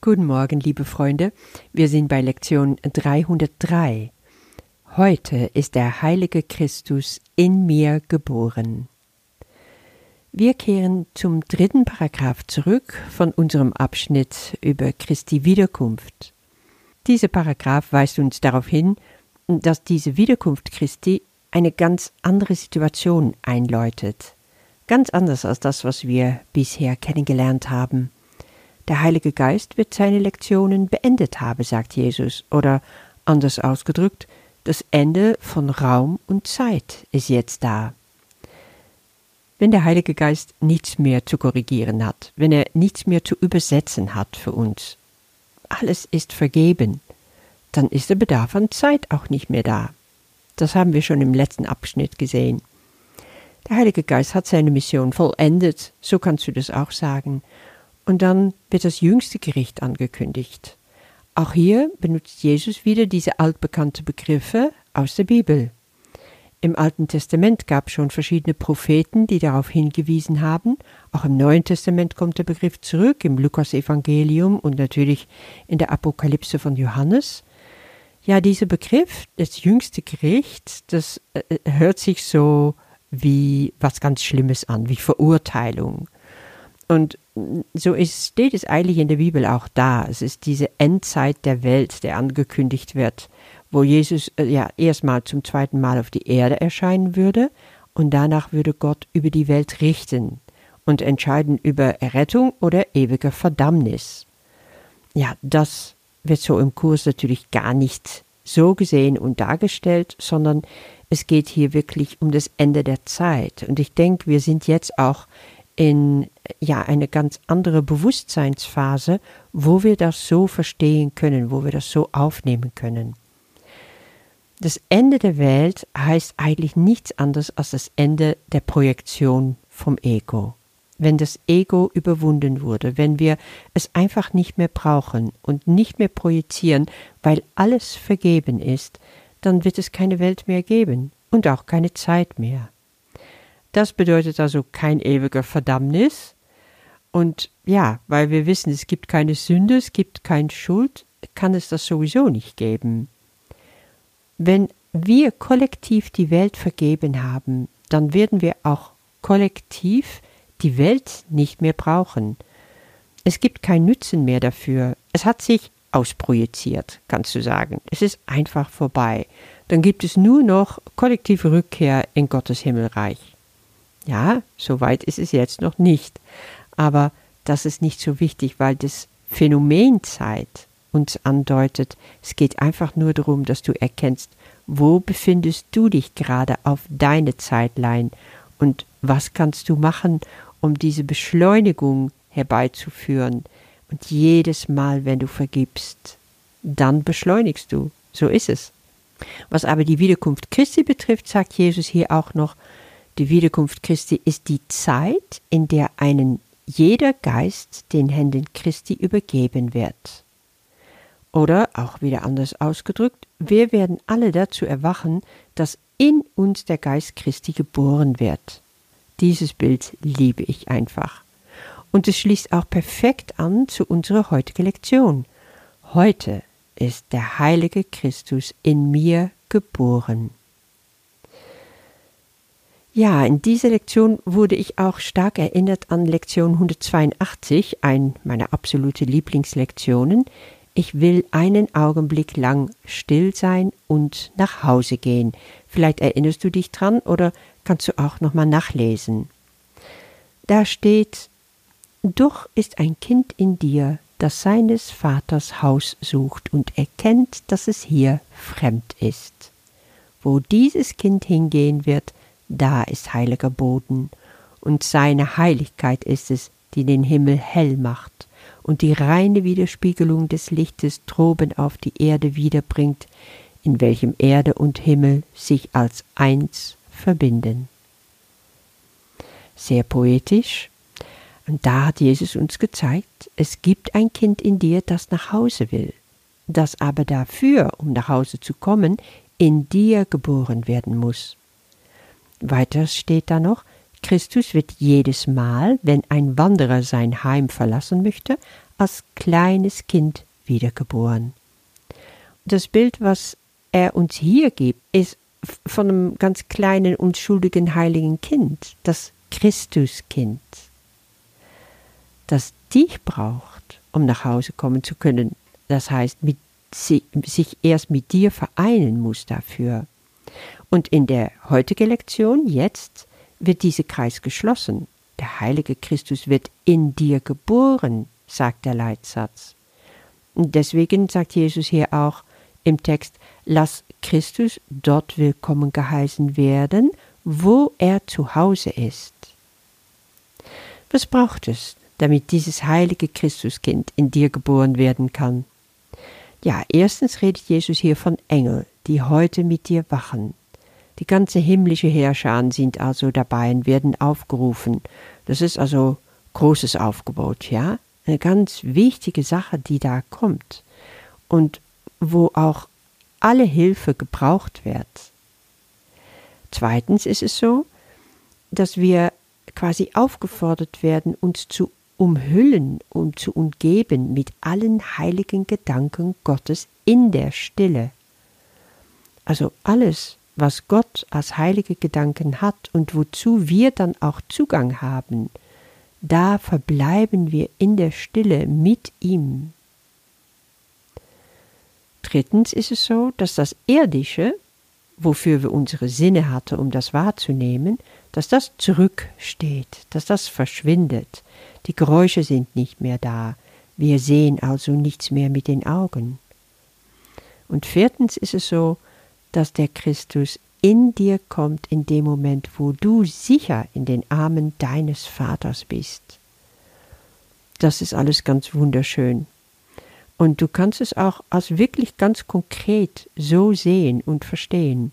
Guten Morgen, liebe Freunde. Wir sind bei Lektion 303. Heute ist der heilige Christus in mir geboren. Wir kehren zum dritten Paragraph zurück von unserem Abschnitt über Christi Wiederkunft. Dieser Paragraph weist uns darauf hin, dass diese Wiederkunft Christi eine ganz andere Situation einläutet. Ganz anders als das, was wir bisher kennengelernt haben. Der Heilige Geist wird seine Lektionen beendet haben, sagt Jesus, oder anders ausgedrückt, das Ende von Raum und Zeit ist jetzt da. Wenn der Heilige Geist nichts mehr zu korrigieren hat, wenn er nichts mehr zu übersetzen hat für uns, alles ist vergeben, dann ist der Bedarf an Zeit auch nicht mehr da. Das haben wir schon im letzten Abschnitt gesehen. Der Heilige Geist hat seine Mission vollendet, so kannst du das auch sagen, und dann wird das jüngste Gericht angekündigt. Auch hier benutzt Jesus wieder diese altbekannte Begriffe aus der Bibel. Im Alten Testament gab es schon verschiedene Propheten, die darauf hingewiesen haben. Auch im Neuen Testament kommt der Begriff zurück, im Lukas-Evangelium und natürlich in der Apokalypse von Johannes. Ja, dieser Begriff, das jüngste Gericht, das äh, hört sich so wie was ganz Schlimmes an, wie Verurteilung. Und so ist, steht es eigentlich in der Bibel auch da. Es ist diese Endzeit der Welt, der angekündigt wird, wo Jesus äh, ja erstmal zum zweiten Mal auf die Erde erscheinen würde und danach würde Gott über die Welt richten und entscheiden über Errettung oder ewige Verdammnis. Ja, das wird so im Kurs natürlich gar nicht so gesehen und dargestellt, sondern es geht hier wirklich um das Ende der Zeit. Und ich denke, wir sind jetzt auch in ja eine ganz andere Bewusstseinsphase, wo wir das so verstehen können, wo wir das so aufnehmen können. Das Ende der Welt heißt eigentlich nichts anderes als das Ende der Projektion vom Ego. Wenn das Ego überwunden wurde, wenn wir es einfach nicht mehr brauchen und nicht mehr projizieren, weil alles vergeben ist, dann wird es keine Welt mehr geben und auch keine Zeit mehr. Das bedeutet also kein ewiger Verdammnis. Und ja, weil wir wissen, es gibt keine Sünde, es gibt keine Schuld, kann es das sowieso nicht geben. Wenn wir kollektiv die Welt vergeben haben, dann werden wir auch kollektiv die Welt nicht mehr brauchen. Es gibt kein Nützen mehr dafür. Es hat sich ausprojiziert, kannst du sagen. Es ist einfach vorbei. Dann gibt es nur noch kollektive Rückkehr in Gottes Himmelreich. Ja, so weit ist es jetzt noch nicht. Aber das ist nicht so wichtig, weil das Phänomen Zeit uns andeutet. Es geht einfach nur darum, dass du erkennst, wo befindest du dich gerade auf deine Zeitlein und was kannst du machen, um diese Beschleunigung herbeizuführen. Und jedes Mal, wenn du vergibst, dann beschleunigst du. So ist es. Was aber die Wiederkunft Christi betrifft, sagt Jesus hier auch noch, die Wiederkunft Christi ist die Zeit, in der einen jeder Geist den Händen Christi übergeben wird. Oder, auch wieder anders ausgedrückt, wir werden alle dazu erwachen, dass in uns der Geist Christi geboren wird. Dieses Bild liebe ich einfach. Und es schließt auch perfekt an zu unserer heutigen Lektion. Heute ist der heilige Christus in mir geboren. Ja, in dieser Lektion wurde ich auch stark erinnert an Lektion 182, ein meiner absolute Lieblingslektionen. Ich will einen Augenblick lang still sein und nach Hause gehen. Vielleicht erinnerst du dich dran oder kannst du auch nochmal nachlesen. Da steht, doch ist ein Kind in dir, das seines Vaters Haus sucht und erkennt, dass es hier fremd ist. Wo dieses Kind hingehen wird, da ist heiliger Boden, und seine Heiligkeit ist es, die den Himmel hell macht und die reine Widerspiegelung des Lichtes droben auf die Erde wiederbringt, in welchem Erde und Himmel sich als eins verbinden. Sehr poetisch. Und da hat Jesus uns gezeigt, es gibt ein Kind in dir, das nach Hause will, das aber dafür, um nach Hause zu kommen, in dir geboren werden muss. Weiter steht da noch, Christus wird jedes Mal, wenn ein Wanderer sein Heim verlassen möchte, als kleines Kind wiedergeboren. Das Bild, was er uns hier gibt, ist von einem ganz kleinen, unschuldigen, heiligen Kind, das Christuskind, das dich braucht, um nach Hause kommen zu können. Das heißt, mit, sich erst mit dir vereinen muss dafür. Und in der heutigen Lektion, jetzt, wird dieser Kreis geschlossen. Der heilige Christus wird in dir geboren, sagt der Leitsatz. Und deswegen sagt Jesus hier auch im Text, lass Christus dort willkommen geheißen werden, wo er zu Hause ist. Was braucht es, damit dieses heilige Christuskind in dir geboren werden kann? Ja, erstens redet Jesus hier von Engel, die heute mit dir wachen. Die ganze himmlische Herrscher sind also dabei und werden aufgerufen. Das ist also großes Aufgebot, ja? Eine ganz wichtige Sache, die da kommt. Und wo auch alle Hilfe gebraucht wird. Zweitens ist es so, dass wir quasi aufgefordert werden, uns zu umhüllen und zu umgeben mit allen heiligen Gedanken Gottes in der Stille. Also alles, was Gott als heilige Gedanken hat und wozu wir dann auch Zugang haben, da verbleiben wir in der Stille mit ihm. Drittens ist es so, dass das Irdische, wofür wir unsere Sinne hatten, um das wahrzunehmen, dass das zurücksteht, dass das verschwindet. Die Geräusche sind nicht mehr da. Wir sehen also nichts mehr mit den Augen. Und viertens ist es so, dass der Christus in dir kommt in dem Moment, wo du sicher in den Armen deines Vaters bist. Das ist alles ganz wunderschön. Und du kannst es auch als wirklich ganz konkret so sehen und verstehen.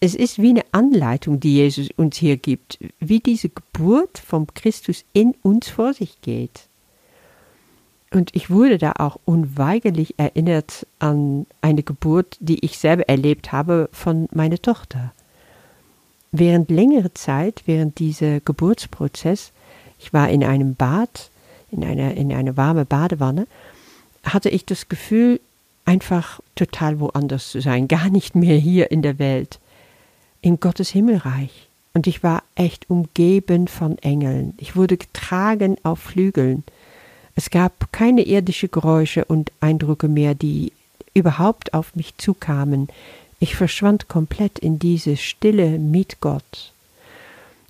Es ist wie eine Anleitung, die Jesus uns hier gibt, wie diese Geburt vom Christus in uns vor sich geht. Und ich wurde da auch unweigerlich erinnert an eine Geburt, die ich selber erlebt habe von meiner Tochter. Während längere Zeit, während dieser Geburtsprozess, ich war in einem Bad, in einer, in einer warme Badewanne, hatte ich das Gefühl, einfach total woanders zu sein, gar nicht mehr hier in der Welt, in Gottes Himmelreich. Und ich war echt umgeben von Engeln. Ich wurde getragen auf Flügeln. Es gab keine irdischen Geräusche und Eindrücke mehr, die überhaupt auf mich zukamen. Ich verschwand komplett in diese Stille mit Gott.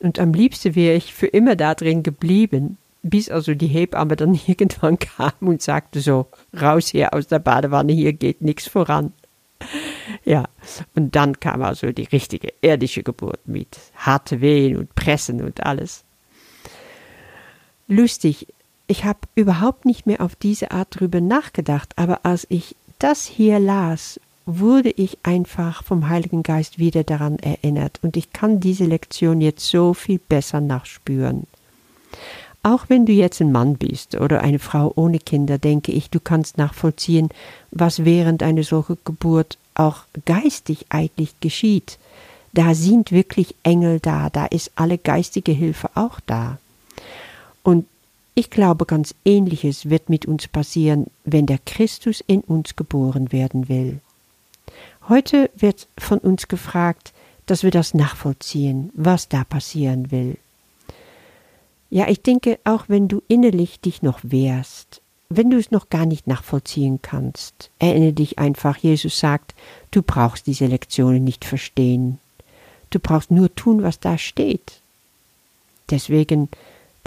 Und am liebsten wäre ich für immer da drin geblieben, bis also die Hebamme dann irgendwann kam und sagte so, raus hier aus der Badewanne, hier geht nichts voran. Ja, und dann kam also die richtige irdische Geburt mit harte Wehen und Pressen und alles. Lustig, ich habe überhaupt nicht mehr auf diese Art drüber nachgedacht, aber als ich das hier las, wurde ich einfach vom Heiligen Geist wieder daran erinnert und ich kann diese Lektion jetzt so viel besser nachspüren. Auch wenn du jetzt ein Mann bist oder eine Frau ohne Kinder, denke ich, du kannst nachvollziehen, was während einer solchen Geburt auch geistig eigentlich geschieht. Da sind wirklich Engel da, da ist alle geistige Hilfe auch da. Und ich glaube, ganz ähnliches wird mit uns passieren, wenn der Christus in uns geboren werden will. Heute wird von uns gefragt, dass wir das nachvollziehen, was da passieren will. Ja, ich denke, auch wenn du innerlich dich noch wehrst, wenn du es noch gar nicht nachvollziehen kannst, erinnere dich einfach, Jesus sagt, du brauchst diese Lektionen nicht verstehen. Du brauchst nur tun, was da steht. Deswegen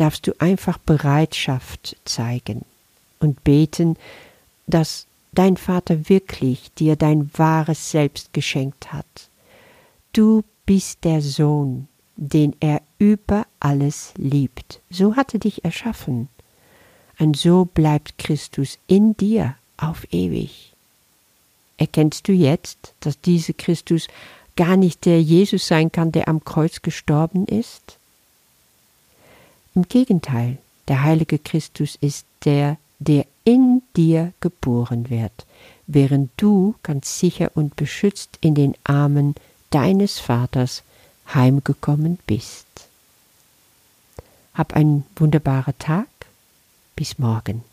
darfst du einfach Bereitschaft zeigen und beten, dass dein Vater wirklich dir dein wahres Selbst geschenkt hat. Du bist der Sohn, den er über alles liebt. So hat er dich erschaffen. Und so bleibt Christus in dir auf ewig. Erkennst du jetzt, dass dieser Christus gar nicht der Jesus sein kann, der am Kreuz gestorben ist? Im Gegenteil, der heilige Christus ist der, der in dir geboren wird, während du ganz sicher und beschützt in den Armen deines Vaters heimgekommen bist. Hab einen wunderbaren Tag. Bis morgen.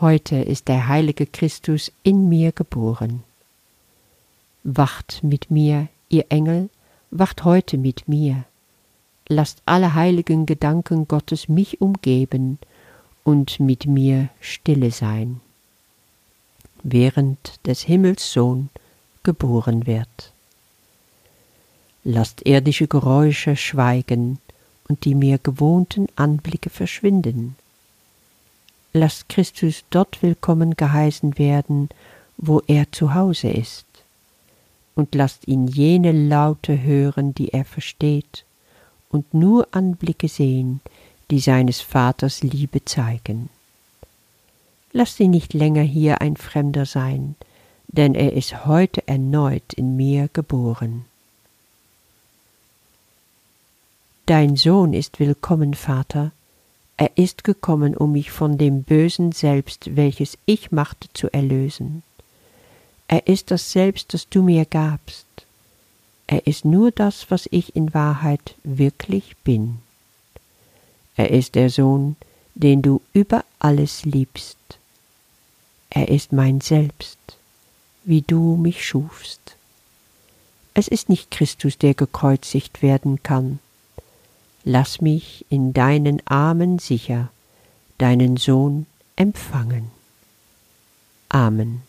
Heute ist der heilige Christus in mir geboren. Wacht mit mir, ihr Engel, wacht heute mit mir. Lasst alle heiligen Gedanken Gottes mich umgeben und mit mir stille sein, während des Himmels Sohn geboren wird. Lasst irdische Geräusche schweigen und die mir gewohnten Anblicke verschwinden. Lasst Christus dort willkommen geheißen werden, wo er zu Hause ist, und lasst ihn jene Laute hören, die er versteht, und nur Anblicke sehen, die seines Vaters Liebe zeigen. Lasst ihn nicht länger hier ein Fremder sein, denn er ist heute erneut in mir geboren. Dein Sohn ist willkommen, Vater, er ist gekommen, um mich von dem Bösen Selbst, welches ich machte, zu erlösen. Er ist das Selbst, das du mir gabst. Er ist nur das, was ich in Wahrheit wirklich bin. Er ist der Sohn, den du über alles liebst. Er ist mein Selbst, wie du mich schufst. Es ist nicht Christus, der gekreuzigt werden kann. Lass mich in deinen Armen sicher deinen Sohn empfangen. Amen.